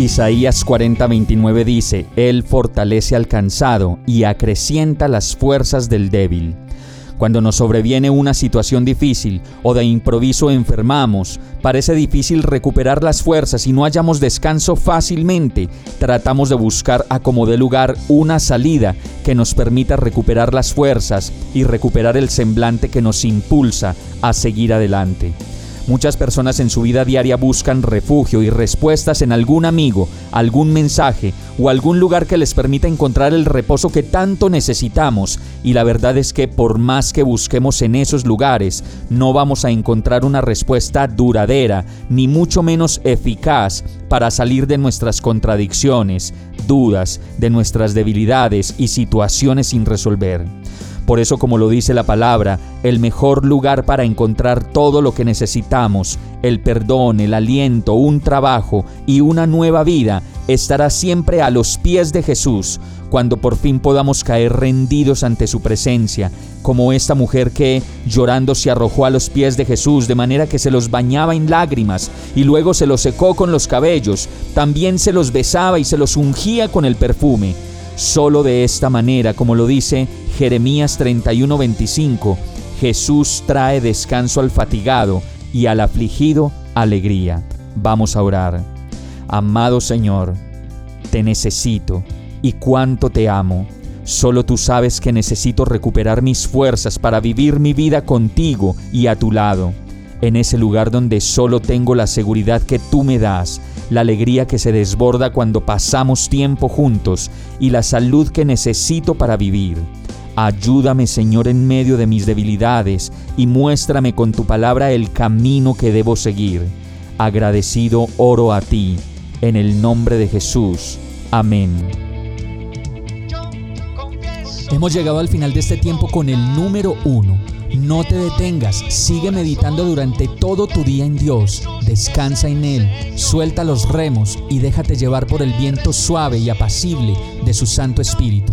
Isaías 40:29 dice, Él fortalece al cansado y acrecienta las fuerzas del débil. Cuando nos sobreviene una situación difícil o de improviso enfermamos, parece difícil recuperar las fuerzas y no hallamos descanso fácilmente. Tratamos de buscar a como de lugar una salida que nos permita recuperar las fuerzas y recuperar el semblante que nos impulsa a seguir adelante. Muchas personas en su vida diaria buscan refugio y respuestas en algún amigo, algún mensaje o algún lugar que les permita encontrar el reposo que tanto necesitamos. Y la verdad es que por más que busquemos en esos lugares, no vamos a encontrar una respuesta duradera, ni mucho menos eficaz para salir de nuestras contradicciones, dudas, de nuestras debilidades y situaciones sin resolver. Por eso, como lo dice la palabra, el mejor lugar para encontrar todo lo que necesitamos, el perdón, el aliento, un trabajo y una nueva vida, estará siempre a los pies de Jesús, cuando por fin podamos caer rendidos ante su presencia, como esta mujer que, llorando, se arrojó a los pies de Jesús de manera que se los bañaba en lágrimas y luego se los secó con los cabellos, también se los besaba y se los ungía con el perfume. Solo de esta manera, como lo dice Jeremías 31:25, Jesús trae descanso al fatigado y al afligido alegría. Vamos a orar. Amado Señor, te necesito y cuánto te amo. Solo tú sabes que necesito recuperar mis fuerzas para vivir mi vida contigo y a tu lado, en ese lugar donde solo tengo la seguridad que tú me das la alegría que se desborda cuando pasamos tiempo juntos y la salud que necesito para vivir. Ayúdame Señor en medio de mis debilidades y muéstrame con tu palabra el camino que debo seguir. Agradecido oro a ti, en el nombre de Jesús. Amén. Hemos llegado al final de este tiempo con el número uno no te detengas, sigue meditando durante todo tu día en Dios, descansa en Él, suelta los remos y déjate llevar por el viento suave y apacible de su Santo Espíritu.